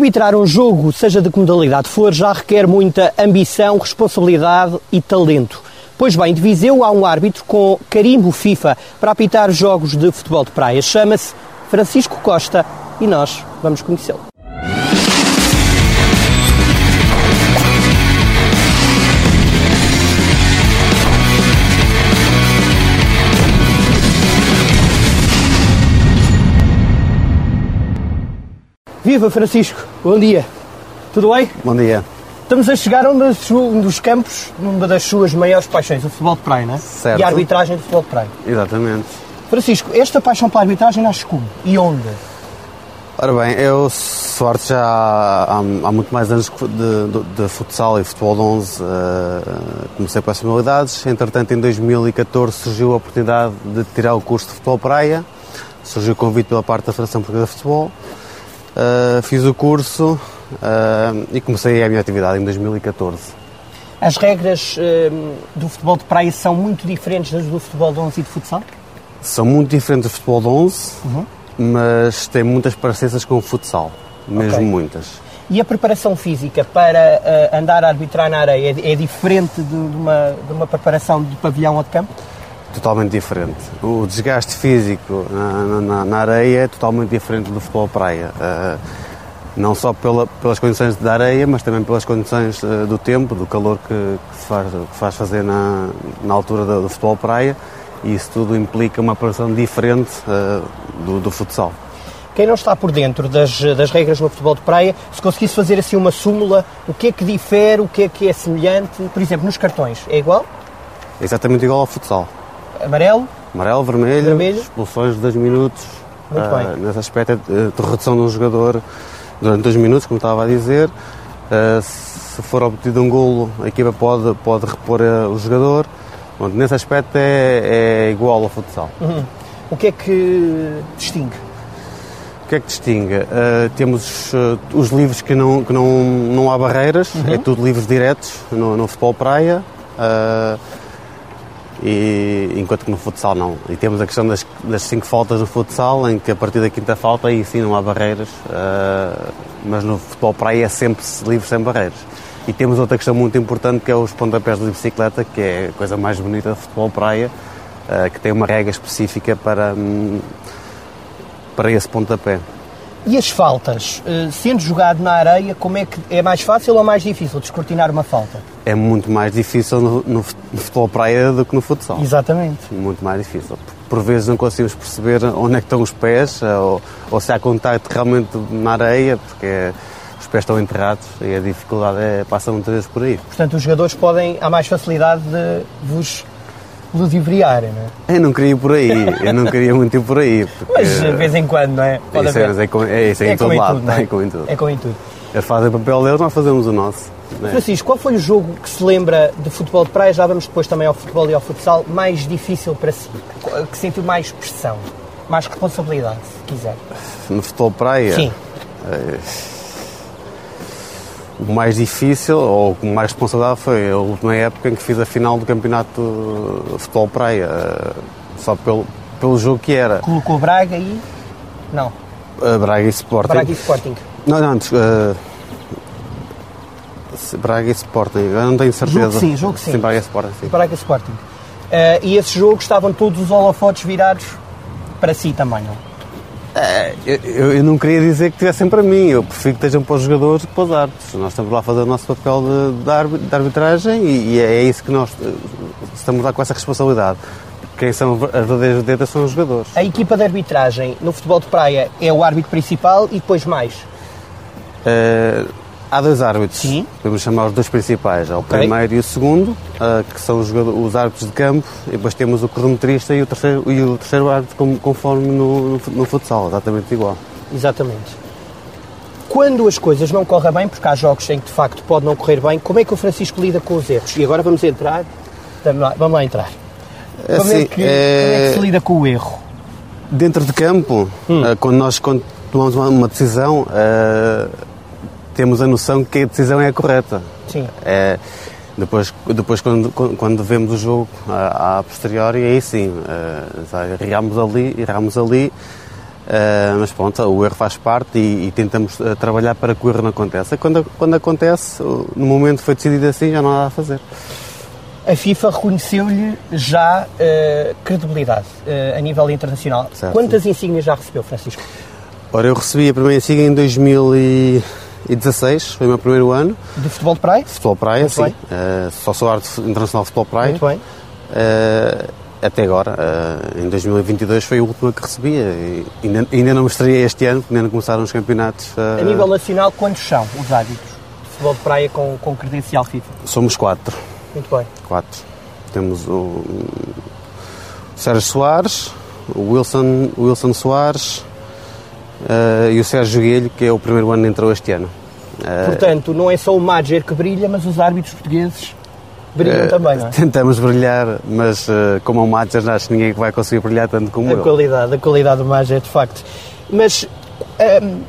Arbitrar um jogo, seja de que modalidade for, já requer muita ambição, responsabilidade e talento. Pois bem, de Viseu há um árbitro com carimbo FIFA para apitar jogos de futebol de praia. Chama-se Francisco Costa e nós vamos conhecê-lo. Viva Francisco, bom dia. Tudo bem? Bom dia. Estamos a chegar a um dos, campos, numa das suas maiores paixões, o futebol de praia, não é? Certo. E a arbitragem de futebol de praia. Exatamente. Francisco, esta paixão pela arbitragem nasce como? E onde? Ora bem, eu sorte já há, há muito mais anos de, de, de, futsal e futebol de 11 uh, comecei com essas modalidades. Entretanto, em 2014 surgiu a oportunidade de tirar o curso de futebol praia. Surgiu o convite pela parte da Federação Portuguesa de Futebol Uh, fiz o curso uh, e comecei a minha atividade em 2014. As regras uh, do futebol de praia são muito diferentes das do futebol de 11 e de futsal? São muito diferentes do futebol de 11, uhum. mas têm muitas parecenças com o futsal, mesmo okay. muitas. E a preparação física para andar a arbitrar na areia é, é diferente de, de, uma, de uma preparação de pavilhão ou de campo? Totalmente diferente. O desgaste físico na, na, na areia é totalmente diferente do futebol praia. Uh, não só pela, pelas condições da areia, mas também pelas condições uh, do tempo, do calor que, que, se faz, que faz fazer na, na altura do, do, futebol praia, e isso tudo implica uma preparação diferente uh, do, do futsal. Quem não está por dentro das, das regras no futebol de praia, se conseguisse fazer assim uma súmula, o que é que difere, o que é que é semelhante, por exemplo, nos cartões, é igual? É exatamente igual ao futsal amarelo. Amarelo, vermelho, vermelho. expulsões de 2 minutos. Muito uh, bem. Nesse aspecto é de redução de um jogador durante 2 minutos, como estava a dizer. Uh, se for obtido um golo, a equipa pode, pode repor uh, o jogador. Bom, nesse aspecto é, é igual ao futsal. Uhum. O que é que distingue? O que é que distingue? Uh, temos uh, os livros que não, que não, não há barreiras, uhum. é tudo livros diretos no, no futebol praia. Uh, e, enquanto que no futsal não. E temos a questão das, das cinco faltas no futsal, em que a partir da quinta falta aí sim não há barreiras, uh, mas no futebol praia é sempre livre sem barreiras. E temos outra questão muito importante que é os pontapés de bicicleta, que é a coisa mais bonita do futebol praia, uh, que tem uma regra específica para, um, para esse pontapé. E as faltas, eh, sendo jogado na areia, como é que é mais fácil ou mais difícil descortinar uma falta? É muito mais difícil no, no futebol praia do que no futsal. Exatamente. Muito mais difícil. Por vezes não conseguimos perceber onde é que estão os pés eh, ou, ou se há contacto realmente na areia, porque os pés estão enterrados e a dificuldade é, passa muitas vezes por aí. Portanto, os jogadores podem, há mais facilidade de vos ludibriar, não é? Eu não queria ir por aí, eu não queria muito ir por aí. Porque... Mas de vez em quando, não é? Pode isso é, é, com, é, isso é, é em todo lado, tudo, é? é com em tudo. É com em tudo. Eles fazem o papel deles, nós fazemos o nosso. É? Francisco, qual foi o jogo que se lembra de futebol de praia, já vamos depois também ao futebol e ao futsal, mais difícil para si? Que sentiu mais pressão, mais responsabilidade, se quiser? No futebol de praia? Sim. É o mais difícil ou o mais responsável foi a última época em que fiz a final do campeonato de futebol praia, eh, só pelo, pelo jogo que era. Colocou Braga e. Não. Uh, Braga e Sporting. Braga e Sporting. Não, não, antes. Uh, Braga e Sporting, eu não tenho certeza. Jogo sim, jogo sim. sim Braga e Sporting. Sim. Braga e Sporting. Uh, e esse jogo estavam todos os holofotes virados para si também, não? É, eu, eu, não queria dizer que tivessem para mim, eu prefiro que estejam para os jogadores do que para os árbitros. Nós estamos lá a fazer o nosso papel de, de arbitragem e, e, é isso que nós eh, estamos lá com essa responsabilidade. Quem são as verdadeiras dedas são os jogadores. A equipa de arbitragem no futebol de praia é o árbitro principal e depois mais? É, Há dois árbitros, Sim. podemos chamar os dois principais, é o okay. primeiro e o segundo, uh, que são os, os, árbitros de campo, e depois temos o cronometrista e o terceiro, e o terceiro árbitro conforme no, no, futsal, exatamente igual. Exatamente. Quando as coisas não correm bem, porque há jogos em que de facto pode não correr bem, como é que o Francisco lida com os erros? E agora vamos entrar, vamos lá, vamos lá entrar. Como, assim, é que, é... como, é que, se lida com o erro? Dentro de campo, hum. uh, quando nós quando tomamos uma, decisão, uh, temos a noção que a decisão é a correta. Sim. É, depois, depois quando, quando vemos o jogo a, a posteriori, aí sim, uh, erramos ali, erramos ali, Uh, mas pronto, o erro faz parte e, e tentamos uh, trabalhar para que o erro não aconteça. Quando, quando acontece, no momento foi decidido assim, já não há nada a fazer. A FIFA reconheceu-lhe já uh, credibilidade a nível internacional. Certo. Quantas insígnias já recebeu, Francisco? Ora, eu recebi a primeira insígnia em 2016, foi o meu primeiro ano. De futebol de praia? Futebol de praia, Muito sim. só sou arte internacional de futebol de praia. Muito bem até agora, uh, em 2022 foi a última que recebia e ainda, ainda não mostrei este ano, porque ainda não começaram os campeonatos. Uh, a nível nacional, quantos são os árbitros de futebol de praia com, com credencial FIFA? Somos quatro. Muito bem. Quatro. Temos o, o Sérgio Soares, o Wilson, o Wilson Soares uh, e o Sérgio Guilho, que é o primeiro ano que entrou este ano. Portanto, não é só o Madger que brilha, mas os árbitros portugueses brilham uh, também, não é? Tentamos brilhar, mas como o Madger, acho que ninguém vai conseguir brilhar tanto como a eu. Qualidade, a qualidade do Madger, de facto. Mas um,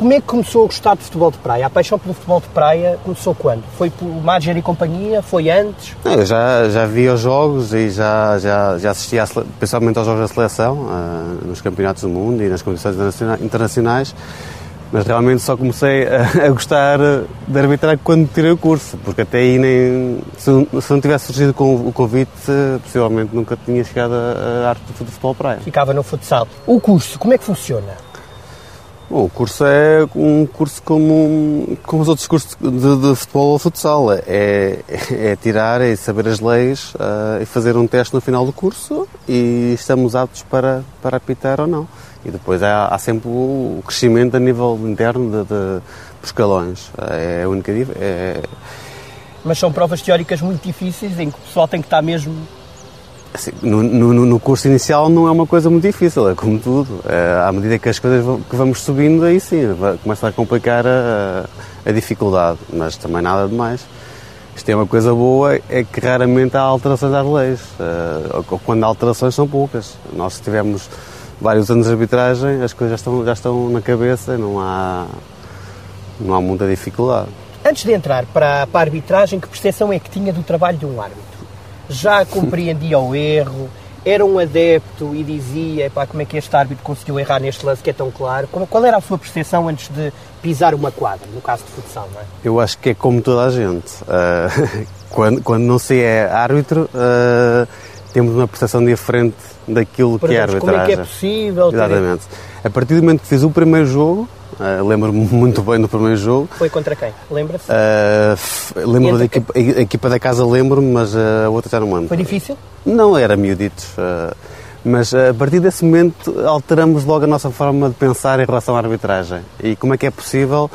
como é que começou a gostar de futebol de praia? A paixão pelo futebol de praia começou quando? Foi por Madger e companhia? Foi antes? Não, eu já, já via os jogos e já, já, já assistia, principalmente aos jogos da seleção, uh, nos campeonatos do mundo e nas competições internacionais mas realmente só comecei a, a, gostar de arbitrar quando tirei o curso, porque até aí nem. Se, se não tivesse surgido com o convite, possivelmente nunca tinha chegado à arte do futebol praia. Ficava no futsal. O curso, como é que funciona? Bom, o curso é um curso como, como os outros cursos de, de futebol ou futsal. É, é tirar e saber as leis uh, e fazer um teste no final do curso e estamos aptos para, para apitar ou não. E depois há, há sempre o crescimento a nível interno de, de, de escalões. É a única é... Mas são provas teóricas muito difíceis em que o pessoal tem que estar mesmo Assim, no, no, no, curso inicial não é uma coisa muito difícil, é como tudo. É, à medida que as coisas vão, que vamos subindo, aí sim, começa a complicar a, a, dificuldade, mas também nada de mais. Isto é uma coisa boa, é que raramente há alterações às leis, uh, ou quando há alterações são poucas. Nós tivemos vários anos de arbitragem, as coisas já estão, já estão na cabeça, não há, não há muita dificuldade. Antes de entrar para, para a arbitragem, que percepção é que tinha do trabalho de um árbitro? Já compreendia o erro, era um adepto e dizia pá, como é que este árbitro conseguiu errar neste lance que é tão claro. Qual era a sua percepção antes de pisar uma quadra, no caso de futsal, não é? Eu acho que é como toda a gente. Uh, quando, quando não se é árbitro, uh, temos uma percepção diferente daquilo Por que é arbitragem. Como é que é possível? Exatamente. Ter... A partir do momento que fiz o primeiro jogo, Uh, Lembro-me muito bem do primeiro jogo. Foi contra quem? Lembra-se? Uh, lembro da equipa, a equipa da casa, lembro-me, mas a outra já não lembro. Foi difícil? Não, era miuditos. Uh, mas a partir desse momento alteramos logo a nossa forma de pensar em relação à arbitragem. E como é que é possível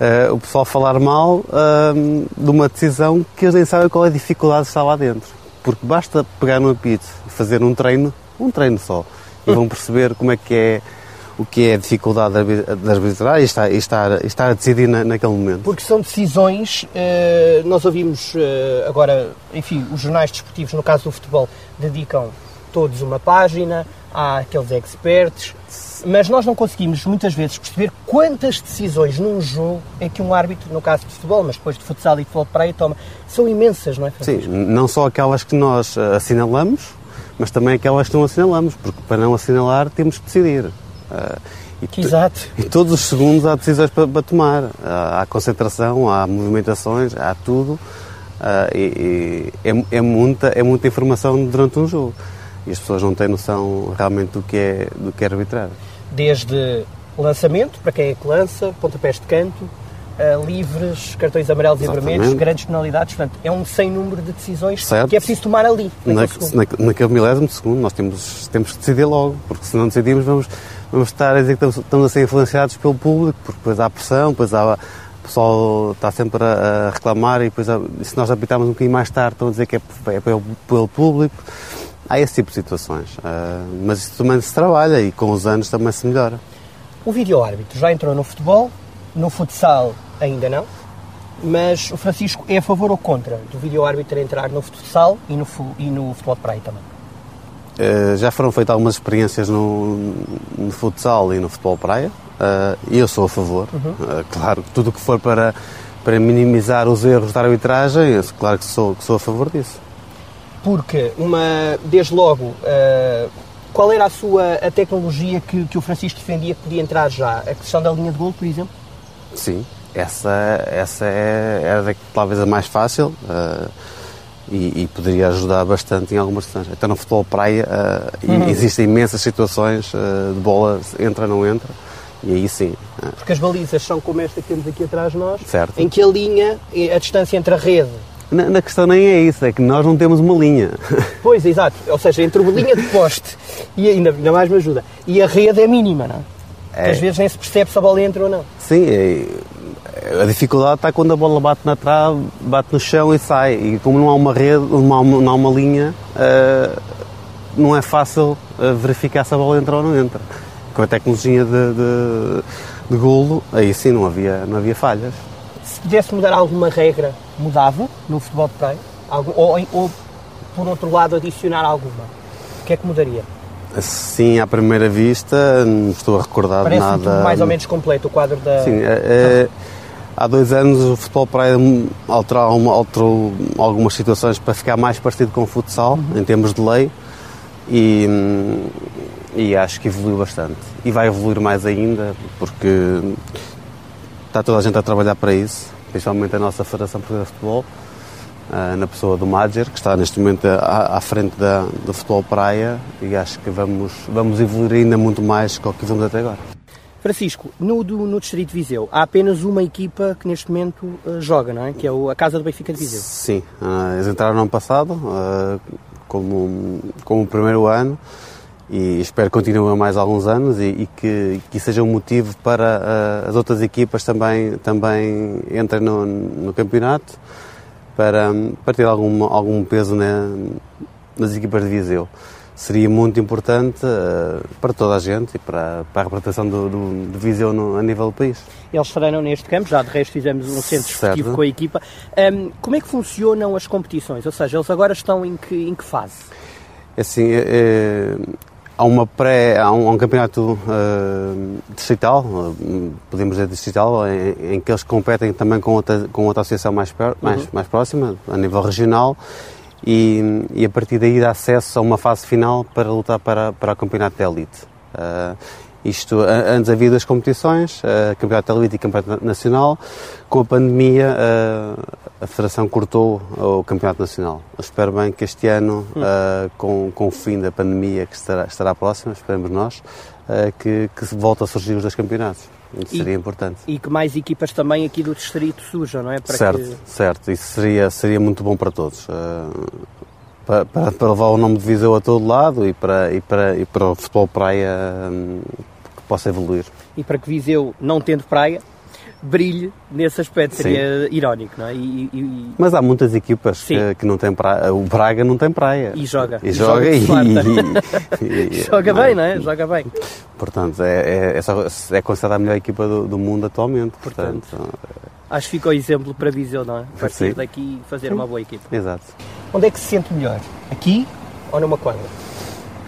uh, o pessoal falar mal uh, de uma decisão que eles nem sabem qual é a dificuldade de estar lá dentro. Porque basta pegar no apito e fazer um treino, um treino só, e vão perceber como é que é o que é a dificuldade de arbitrar e estar, estar, estar a decidir na, naquele momento. Porque são decisões, eh, nós ouvimos eh, agora, enfim, os jornais desportivos, no caso do futebol, dedicam todos uma página, há aqueles experts, mas nós não conseguimos muitas vezes perceber quantas decisões num jogo é que um árbitro, no caso de futebol, mas depois de futsal e de futebol de praia, toma. São imensas, não é? Francisco? Sim, não só aquelas que nós eh, assinalamos, mas também aquelas que não assinalamos, porque para não assinalar temos que decidir. Uh, e, Exato. E todos os segundos há decisões para, para tomar. Uh, há concentração, há movimentações, há tudo. Uh, e, e é, é, muita, é muita informação durante um jogo. E as pessoas não têm noção realmente do que é, do que é arbitrar. Desde lançamento, para quem é que lança, pontapés de canto, uh, livres, cartões amarelos Exatamente. e vermelhos, grandes penalidades. Portanto, é um sem número de decisões certo. que é preciso tomar ali. Na, na, naquele milésimo de segundo, nós temos, temos que decidir logo, porque se não decidimos, vamos vamos estar a dizer que estamos a ser influenciados pelo público, porque depois há pressão, depois há, o pessoal está sempre a, reclamar e depois há, se nós apitarmos um bocadinho mais tarde estão a dizer que é, é pelo, pelo, público. Há esse tipo de situações. Uh, mas isso também se trabalha e com os anos também se melhora. O vídeo-árbitro já entrou no futebol, no futsal ainda não, mas o Francisco é a favor ou contra do vídeo-árbitro entrar no futsal e no, e no futebol de praia também? Uh, já foram feitas algumas experiências no, no, futsal e no futebol praia uh, e eu sou a favor. Uhum. Uh, claro, tudo o que for para, para minimizar os erros da arbitragem, eu, claro que sou, que sou a favor disso. Porque, uma, desde logo, qual era a sua a tecnologia que, que o Francisco defendia que podia entrar já? A questão da linha de gol, por exemplo? Sim, essa, essa é, era talvez a mais fácil uh, e, e, poderia ajudar bastante em algumas situações. Até no futebol praia uh, uhum. existem imensas situações uh, de bola entra, não entra. E aí sim. Porque as balizas são como esta que temos aqui atrás de nós, certo. em que a linha, a distância entre a rede na, na, questão nem é isso, é que nós não temos uma linha. Pois, exato. Ou seja, entre uma linha de poste e ainda, ainda mais me ajuda. E a rede é mínima, não é? Às vezes nem se percebe se a bola entra ou não. Sim, é, a dificuldade está quando a bola bate na trave, bate no chão e sai. E como não há uma rede, não há uma, não há uma linha, uh, não é fácil uh, verificar se a bola entra ou não entra. Com a tecnologia de, de, de golo, aí sim não havia, não havia falhas. Se pudesse mudar alguma regra, mudava no futebol de praia? Ou, ou, por outro lado, adicionar alguma? O que é que mudaria? Sim, à primeira vista, não estou a recordar Parece nada. mais ou menos completo o quadro da. Sim, é, é, há dois anos o futebol praia alterou, alterou, algumas situações para ficar mais parecido com o futsal, em termos de lei, e, e acho que evoluiu bastante. E vai evoluir mais ainda, porque está toda a gente a trabalhar para isso, principalmente a nossa Federação Portuguesa de Futebol ah, na pessoa do Madger, que está neste momento à, à frente da, do futebol praia e acho que vamos, vamos evoluir ainda muito mais do que vimos até agora. Francisco, no, do, no Distrito de Viseu há apenas uma equipa que neste momento uh, joga, não é? Que é o, a Casa do Benfica de Viseu. Sim, uh, eles entraram no ano passado uh, como, como o primeiro ano e espero que continuem mais alguns anos e, e que, que seja um motivo para as outras equipas também, também entrem no, no campeonato para, para ter algum, algum peso né, nas equipas de Viseu. Seria muito importante uh, para toda a gente e para, para a representação do, do, do Viseu no, a nível do país. Eles treinam neste campo, já de resto fizemos um centro esportivo com a equipa. Um, como é que funcionam as competições? Ou seja, eles agora estão em que, em que fase? É assim, é, é há uma pré, há um, há um campeonato uh, distrital, uh, podemos dizer distrital, em, em, que eles competem também com outra, com outra associação mais, per, mais, uhum. mais próxima, a nível regional, e, e, a partir daí dá acesso a uma fase final para lutar para, para o campeonato de elite. Uh, isto, antes havia duas competições, uh, Campeonato Elite e Campeonato Nacional. Com a pandemia, uh, a Federação cortou o Campeonato Nacional. Espero bem que este ano, uh, com, com o fim da pandemia que estará, estará próxima, esperemos nós, que, que volte a surgir os dois campeonatos. Isso e, seria importante. E que mais equipas também aqui do distrito surjam, não é? Para certo, que... certo. Isso seria, seria muito bom para todos. Para, para, para, levar o nome de Viseu a todo lado e para, e para, e para o futebol praia um, possa evoluir. E para que Viseu, não tendo praia, brilhe nesse aspecto, seria Sim. irónico, não é? E, e, Mas há muitas equipas que, que, não têm praia. O Braga não tem praia. E joga. E, e joga, joga e, joga bem, não é? Joga bem. Portanto, é, é, é, é considerada a melhor equipa do, do mundo atualmente. Portanto, portanto acho que fica o exemplo para Viseu, não é? Partir Sim. daqui fazer uma boa equipa. Exato. Onde é que se sente melhor? Aqui ou numa quadra?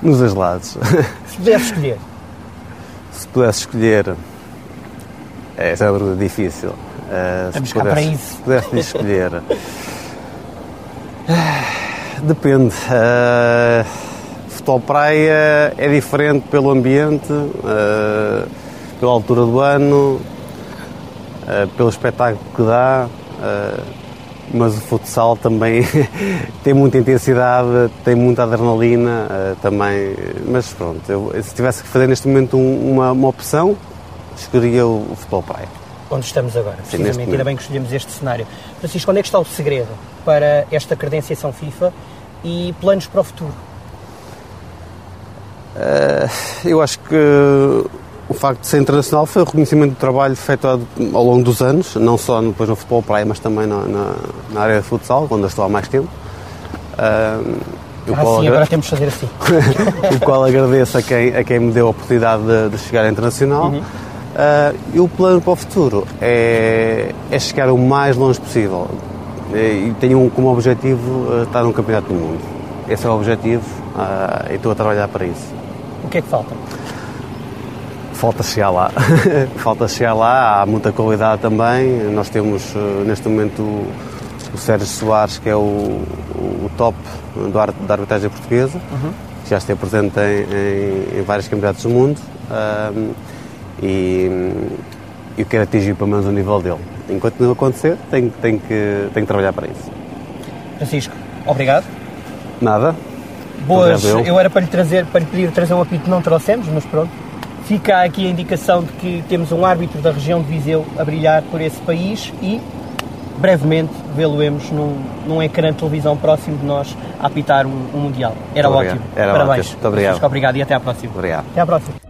Nos dois lados. Se pudesse escolher se pudesse escolher. Essa é uma pergunta difícil. Uh, se, pudesse, para isso. se pudesse escolher. Depende. Uh, futebol praia é diferente pelo ambiente, uh, pela altura do ano, uh, pelo espetáculo que dá. Uh, mas o futsal também tem muita intensidade, tem muita adrenalina também. Mas pronto, eu, se tivesse que fazer neste momento um, uma, uma opção, escolheria o, futebol praia. Onde estamos agora, precisamente, ainda bem que escolhemos este cenário. Francisco, onde é que está o segredo para esta credenciação FIFA e planos para o futuro? Uh, eu acho que o facto de ser internacional foi o reconhecimento do trabalho feito ao longo dos anos, não só depois no futebol praia, mas também na, na, na área de futsal, onde eu estou há mais tempo. Uh, ah, sim, agra... agora temos de fazer assim. o qual agradeço a quem, a quem me deu a oportunidade de, de chegar internacional. Uhum. Uh, e o plano para o futuro é, é chegar o mais longe possível. E tenho como objetivo uh, estar num campeonato do mundo. Esse é o objetivo uh, e estou a trabalhar para isso. O que é que falta? falta chegar lá. falta chegar lá, há muita qualidade também. Nós temos neste momento o Sérgio Soares, que é o, o top da arbitragem portuguesa. Uhum. que já esteve presente em, em, em vários campeonatos do mundo um, e eu quero atingir pelo menos o nível dele. Enquanto não acontecer, tenho, tenho, que, tenho que trabalhar para isso. Francisco, obrigado. Nada. Boas, eu. eu era para lhe, trazer, para lhe pedir trazer um apito, não trouxemos, mas pronto. Fica aqui a indicação de que temos um árbitro da região de Viseu a brilhar por esse país e brevemente vê-lo-emos num, num ecrã de televisão próximo de nós a apitar um, um Mundial. Era ótimo. Era Parabéns. Ótimo. Muito obrigado. obrigado e até à próxima. Obrigado. Até à próxima.